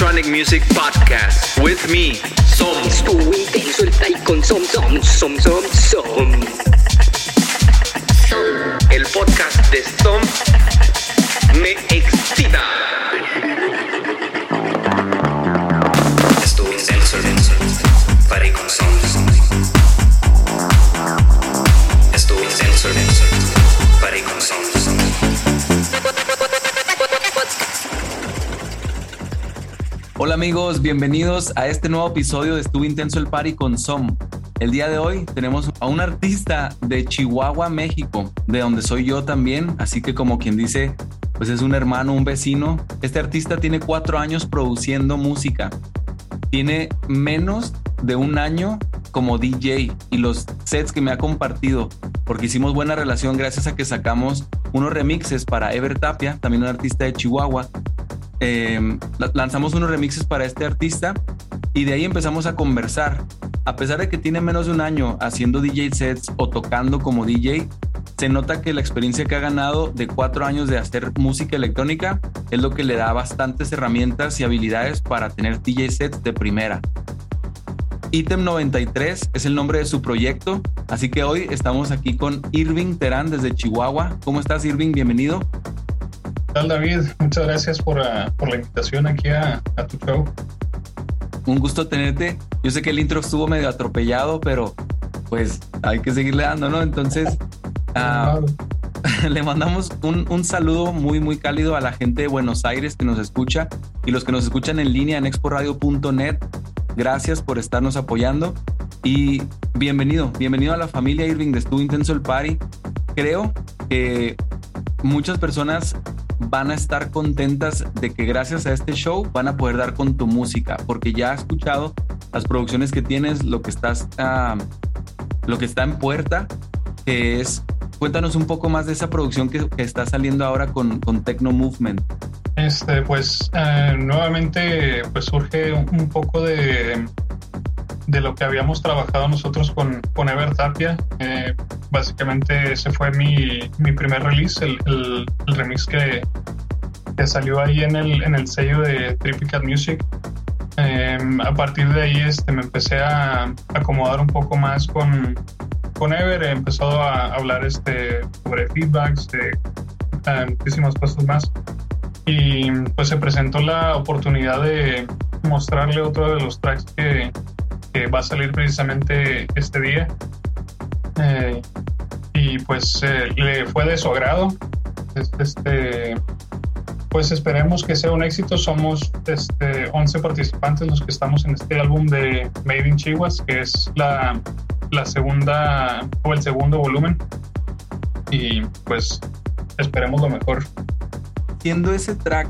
Electronic Music Podcast with me, Som. Estuvo intenso el play con Som Som Som Som Som. El podcast de Som me excita. Hola amigos, bienvenidos a este nuevo episodio de Estuvo Intenso el Party con Som. El día de hoy tenemos a un artista de Chihuahua, México, de donde soy yo también, así que como quien dice, pues es un hermano, un vecino. Este artista tiene cuatro años produciendo música. Tiene menos de un año como DJ y los sets que me ha compartido, porque hicimos buena relación gracias a que sacamos unos remixes para Ever Tapia, también un artista de Chihuahua, eh, lanzamos unos remixes para este artista y de ahí empezamos a conversar. A pesar de que tiene menos de un año haciendo DJ sets o tocando como DJ, se nota que la experiencia que ha ganado de cuatro años de hacer música electrónica es lo que le da bastantes herramientas y habilidades para tener DJ sets de primera. Item 93 es el nombre de su proyecto, así que hoy estamos aquí con Irving Terán desde Chihuahua. ¿Cómo estás Irving? Bienvenido. ¿Qué tal David? Muchas gracias por, uh, por la invitación aquí a, a, tu show. Un gusto tenerte. Yo sé que el intro estuvo medio atropellado, pero pues hay que seguirle dando, ¿no? Entonces, uh, le mandamos un, un, saludo muy, muy cálido a la gente de Buenos Aires que nos escucha y los que nos escuchan en línea en exporadio.net. Gracias por estarnos apoyando y bienvenido, bienvenido a la familia Irving de Estuvo Intenso el Party. Creo que muchas personas van a estar contentas de que gracias a este show van a poder dar con tu música, porque ya he escuchado las producciones que tienes, lo que estás, uh, lo que está en puerta, que es, cuéntanos un poco más de esa producción que, está saliendo ahora con, con Techno Movement. Este, pues uh, nuevamente pues surge un, poco de, de lo que habíamos trabajado nosotros con, con Ever Tapia. Eh, básicamente ese fue mi, mi primer release, el, el, remix que, que, salió ahí en el, en el sello de Tripicat Music. Eh, a partir de ahí este, me empecé a acomodar un poco más con, con Ever, he empezado a hablar este, sobre feedbacks, de muchísimas cosas más. Y pues se presentó la oportunidad de mostrarle otro de los tracks que, que va a salir precisamente este día. Eh, y pues eh, le fue de su agrado. Este, pues esperemos que sea un éxito. Somos este, 11 participantes los que estamos en este álbum de Made in Chihuahua, que es la, la segunda o el segundo volumen. Y pues esperemos lo mejor. Siendo ese track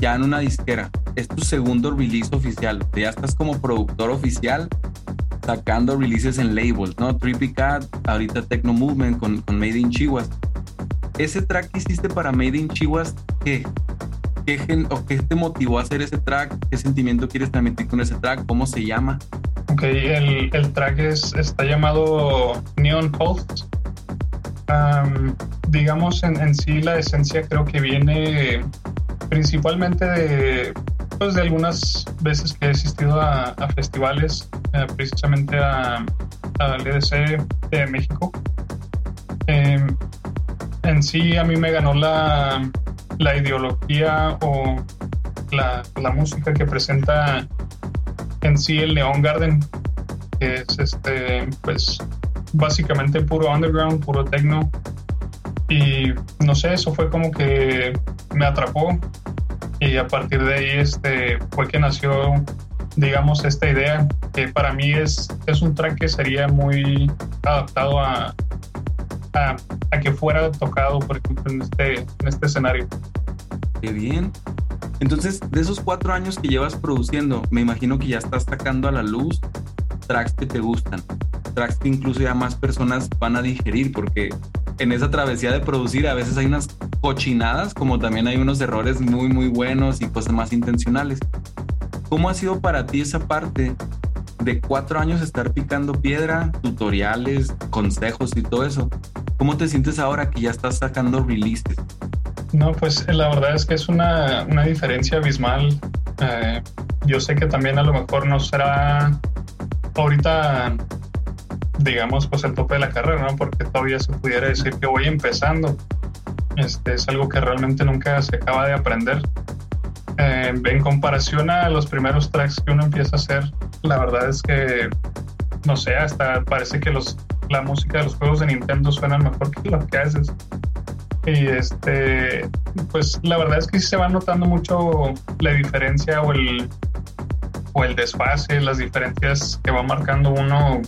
ya en una disquera, es tu segundo release oficial. Ya estás como productor oficial sacando releases en labels, ¿no? Trippy Cat, ahorita Techno Movement con, con Made in Chihuahua. Ese track que hiciste para Made in Chihuahua, ¿qué? ¿Qué, gen, o ¿Qué te motivó a hacer ese track? ¿Qué sentimiento quieres transmitir con ese track? ¿Cómo se llama? Ok, el, el track es, está llamado Neon Pulse. Um, digamos, en, en sí la esencia creo que viene principalmente de, pues, de algunas veces que he asistido a, a festivales, eh, precisamente al EDC de México. Eh, en sí a mí me ganó la, la ideología o la, la, música que presenta en sí el Neon Garden, que es este, pues básicamente puro underground, puro techno. Y no sé, eso fue como que me atrapó y a partir de ahí este, fue que nació, digamos, esta idea que para mí es, es un track que sería muy adaptado a, a, a que fuera tocado, por ejemplo, en este, en este escenario. Qué bien. Entonces, de esos cuatro años que llevas produciendo, me imagino que ya estás sacando a la luz tracks que te gustan, tracks que incluso ya más personas van a digerir, porque en esa travesía de producir a veces hay unas cochinadas, como también hay unos errores muy, muy buenos y cosas más intencionales. ¿Cómo ha sido para ti esa parte de cuatro años estar picando piedra, tutoriales, consejos y todo eso? ¿Cómo te sientes ahora que ya estás sacando releases? No, pues la verdad es que es una, una diferencia abismal Eh, yo sé que también a lo mejor no será ahorita, digamos, pues el tope de la carrera, ¿no? Porque todavía se pudiera decir que voy empezando. Este es algo que realmente nunca se acaba de aprender. Eh, en comparación a los primeros tracks que uno empieza a hacer, la verdad es que, no sé, hasta parece que los, la música de los juegos de Nintendo suena mejor que lo que haces. Y este, pues la verdad es que sí se va notando mucho la diferencia o el, o el desfase, las diferencias que va marcando uno,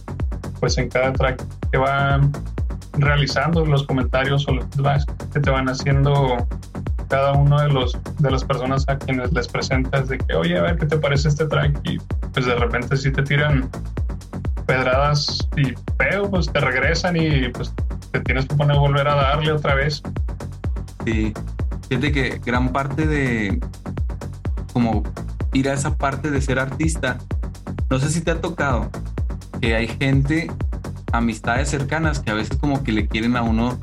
pues en cada track que va realizando, los comentarios o los que te van haciendo cada uno de los de las personas a quienes les presentas de que oye a ver qué te parece este track y pues de repente si te tiran pedradas y feo pues te regresan y pues te tienes que poner a volver a darle otra vez. Sí, fíjate que gran parte de como ir a esa parte de ser artista, no sé si te ha tocado que hay gente, amistades cercanas que a veces como que le quieren a uno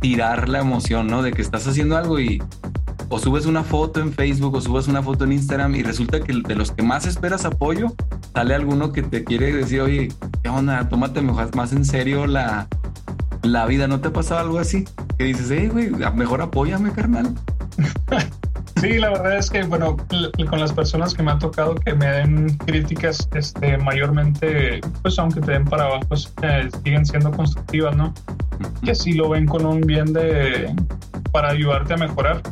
tirar la emoción, ¿no? De que estás haciendo algo y o subes una foto en Facebook o subes una foto en Instagram y resulta que de los que más esperas apoyo, sale alguno que te quiere decir, oye, ¿qué onda? Tómate más en serio la, la vida. ¿No te ha pasado algo así? Que dices, hey, güey, mejor apóyame, carnal. Sí, la verdad es que, bueno, con las personas que me ha tocado que me den críticas, este, mayormente, pues aunque te den para abajo, pues, eh, siguen siendo constructivas, ¿no? Que sí lo ven con un bien de, para ayudarte a mejorar.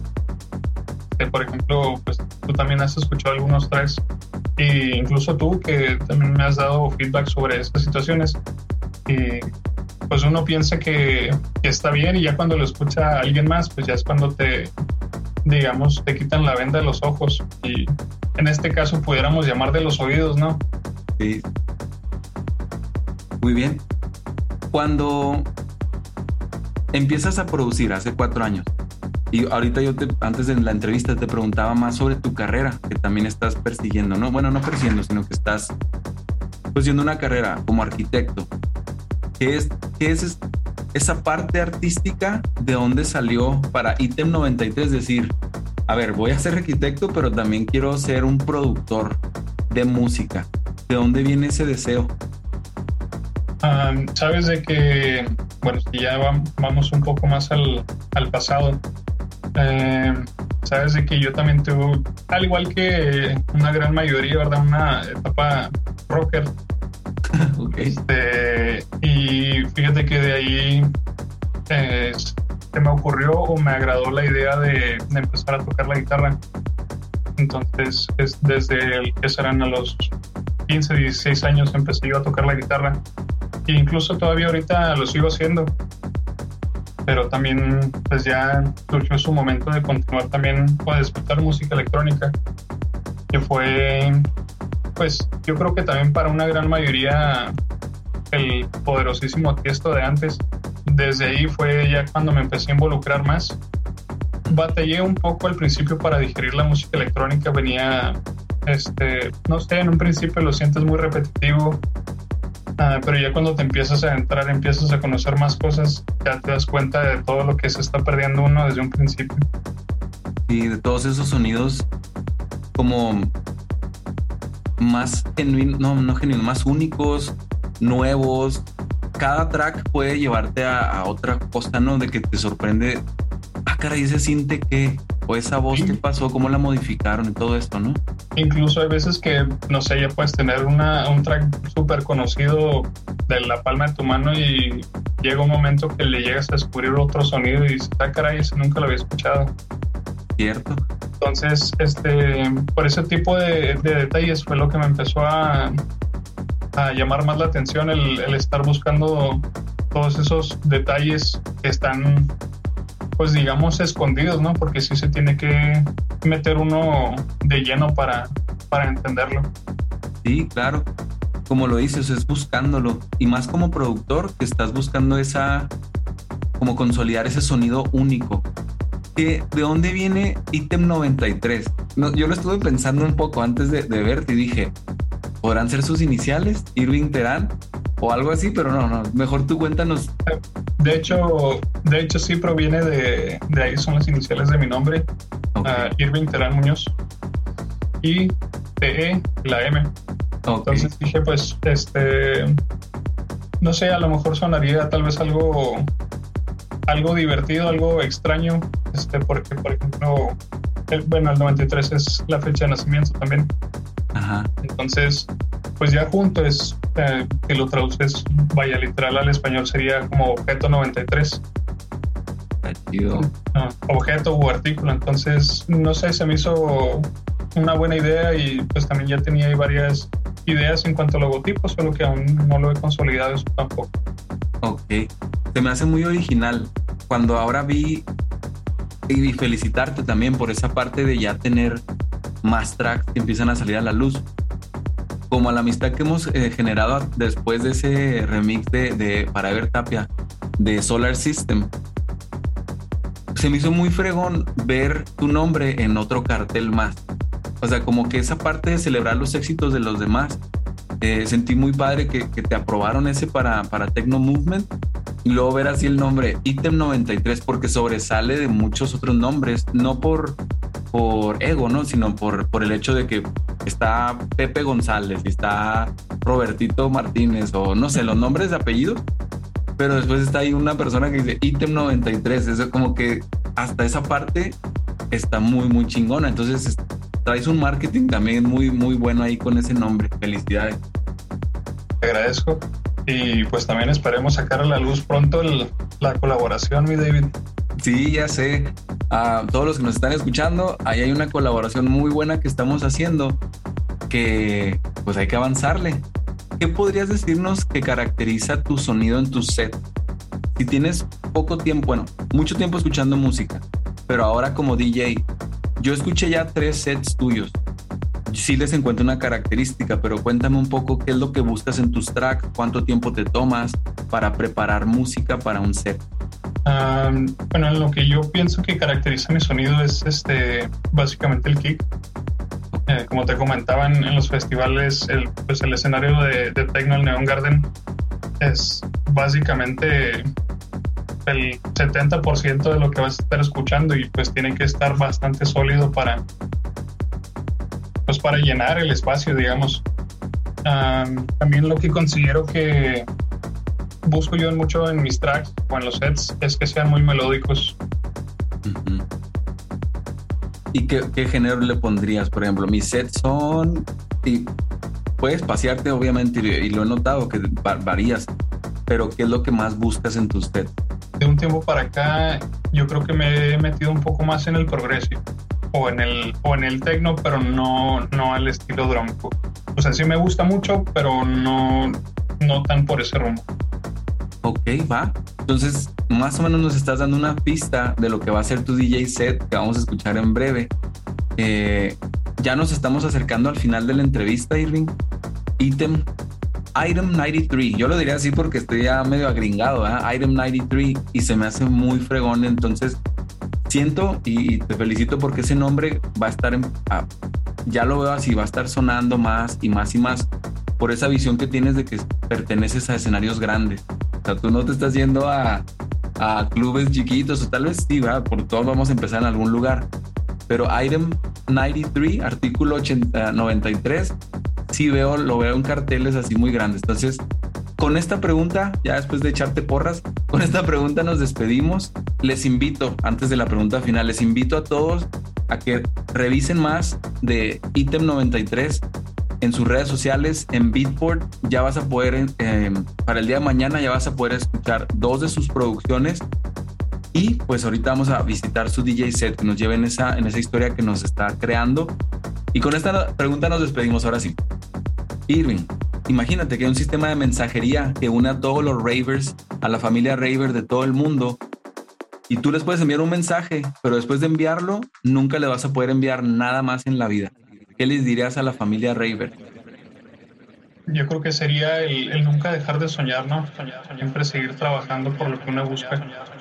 por ejemplo, pues tú también has escuchado algunos tracks e incluso tú que también me has dado feedback sobre estas situaciones y pues uno piensa que, está bien y ya cuando lo escucha alguien más, pues ya es cuando te, digamos, te quitan la venda de los ojos y en este caso pudiéramos llamar de los oídos, ¿no? Sí. Muy bien. Cuando empiezas a producir hace cuatro años, y ahorita yo te, antes de la entrevista te preguntaba más sobre tu carrera, que también estás persiguiendo, ¿no? Bueno, no persiguiendo, sino que estás pues una carrera como arquitecto. ¿Qué es, qué es esa parte artística de dónde salió para ITEM 93? Decir, a ver, voy a ser arquitecto, pero también quiero ser un productor de música. ¿De dónde viene ese deseo? Sabes de que, bueno, si ya vamos un poco más al, al pasado, em, sabes de que yo también tuve, al igual que una gran mayoría, ¿verdad? Una etapa rocker este, y fíjate que de ahí se me ocurrió o me agradó la idea de, empezar a tocar la guitarra. Entonces, es desde el que serán a los 15, 16 años empecé yo a tocar la guitarra. E incluso todavía ahorita lo sigo haciendo. Pero también, pues ya surgió su momento de continuar también o de escuchar música electrónica, que fue pues yo creo que también para una gran mayoría el poderosísimo Tiesto de antes, desde ahí fue ya cuando me empecé a involucrar más. Batallé un poco al principio para digerir la música electrónica, venía, este, no sé, en un principio lo sientes muy repetitivo, ah, pero ya cuando te empiezas a entrar, empiezas a conocer más cosas, ya te das cuenta de todo lo que se está perdiendo uno desde un principio. Y de todos esos sonidos como más genuinos, no, no genuinos, más únicos, nuevos. Cada track puede llevarte a, otra cosa, ¿no? De que te sorprende. Ah, caray, se siente que, o esa voz que pasó, cómo la modificaron y todo esto, ¿no? Incluso hay veces que, no sé, ya puedes tener una, un track súper conocido de la palma de tu mano y llega un momento que le llegas a descubrir otro sonido y dices, ah, caray, ese nunca lo había escuchado. Cierto. Entonces, este, por ese tipo de, detalles fue lo que me empezó a, a llamar más la atención, el, estar buscando todos esos detalles que están, pues digamos, escondidos, ¿no? Porque sí se tiene que meter uno de lleno para, para entenderlo. Sí, claro. Como lo dices, es buscándolo. Y más como productor, que estás buscando esa, como consolidar ese sonido único ¿de dónde viene ítem 93? yo lo estuve pensando un poco antes de, verte y dije, ¿podrán ser sus iniciales? Irving Terán o algo así, pero no, no, mejor tú cuéntanos. De hecho, de hecho sí proviene de, de ahí, son las iniciales de mi nombre, ah, Irving Terán Muñoz. I, T, E, la M. Entonces dije, pues, este, no sé, a lo mejor sonaría tal vez algo, algo divertido, algo extraño, este, porque, por ejemplo, el- bueno, el 93 es la fecha de nacimiento también. Ajá. Entonces, pues ya junto es, eh, que lo traduces, vaya literal al español, sería como objeto 93, Está chido. ah, objeto u artículo. Entonces, no sé, se me hizo una buena idea y pues también ya tenía ahí varias ideas en cuanto a logotipos, solo que aún no lo he consolidado eso tampoco. Ok. Me hace muy original. Cuando ahora vi y felicitarte también por esa parte de ya tener más tracks que empiezan a salir a la luz. Como la amistad que hemos eh, generado después de ese remix de, de para ver Tapia de Solar System. Se me hizo muy fregón ver tu nombre en otro cartel más. O sea, como que esa parte de celebrar los éxitos de los demás eh, sentí muy padre que, que te aprobaron ese para, para Tecno Movement luego ver así el nombre Item 93 porque sobresale de muchos otros nombres, no por, por ego, ¿no? sino por, por el hecho de que está Pepe González y está Robertito Martínez o no sé, los nombres de apellidos, pero después está ahí una persona que dice Item 93, eso como que hasta esa parte está muy, muy chingona, entonces es- traes un marketing también muy, muy bueno ahí con ese nombre, felicidades. Te agradezco. Y pues también esperemos sacar a la luz pronto la colaboración, mi David. Sí, ya sé. A todos los que nos están escuchando, ahí hay una colaboración muy buena que estamos haciendo que pues hay que avanzarle. ¿Qué podrías decirnos que caracteriza tu sonido en tu set? Si tienes poco tiempo, bueno, mucho tiempo escuchando música, pero ahora como DJ, yo escuché ya tres sets tuyos. Sí les encuentro una característica, pero cuéntame un poco qué es lo que buscas en tus tracks, cuánto tiempo te tomas para preparar música para un set. Ah, bueno, lo que yo pienso que caracteriza mi sonido es este básicamente el kick. Eh, como te comentaba en, en los festivales, el, pues el escenario de, de Tecno, el Neon Garden, es básicamente el 70% de lo que vas a estar escuchando y pues tiene que estar bastante sólido para pues para llenar el espacio, digamos. Ah, también lo que considero que busco yo mucho en mis tracks o en los sets es que sean muy melódicos. ¿Y qué, qué género le pondrías? Por ejemplo, mis sets son. Y puedes pasearte, obviamente, y, y lo he notado que va- varías. Pero, ¿qué es lo que más buscas en tus sets? De un tiempo para acá, yo creo que me he metido un poco más en el progressive o en el, o en el techno, pero no, no al estilo drum. O sea, sí me gusta mucho, pero no, no tan por ese rumbo. Ok, va. Entonces, más o menos nos estás dando una pista de lo que va a ser tu DJ set que vamos a escuchar en breve. Eh, ya nos estamos acercando al final de la entrevista, Irving. Item, Item 93. Yo lo diría así porque estoy ya medio agringado, ¿eh? Item 93 y se me hace muy fregón. Entonces, siento y, te felicito porque ese nombre va a estar en. ya lo veo así, va a estar sonando más y más y más por esa visión que tienes de que perteneces a escenarios grandes. O sea, tú no te estás yendo a, a clubes chiquitos, o tal vez sí, ¿verdad? por todos vamos a empezar en algún lugar. Pero Item 93, artículo 80, 93, sí veo, lo veo en carteles así muy grandes. Entonces, con esta pregunta, ya después de echarte porras, con esta pregunta nos despedimos. Les invito, antes de la pregunta final, les invito a todos a que revisen más de Item 93 en sus redes sociales, en Beatport, ya vas a poder, eh, para el día de mañana ya vas a poder escuchar dos de sus producciones y pues ahorita vamos a visitar su DJ set, que nos lleve esa, en esa historia que nos está creando. Y con esta pregunta nos despedimos ahora sí. Irving, imagínate que hay un sistema de mensajería que une a todos los ravers, a la familia raver de todo el mundo, y tú les puedes enviar un mensaje, pero después de enviarlo, nunca le vas a poder enviar nada más en la vida. ¿Qué les dirías a la familia raver? Yo creo que sería el, el nunca dejar de soñar, ¿no? Siempre seguir trabajando por lo que uno busca.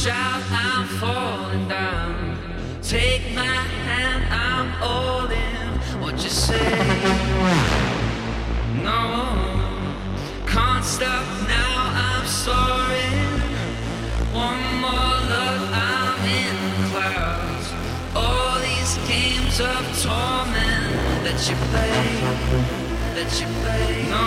shout, I'm falling down. Take my hand, I'm all in. What you say? No, can't stop now, I'm sorry. One more love, I'm in the clouds. All these games of torment that you play, that you play. No.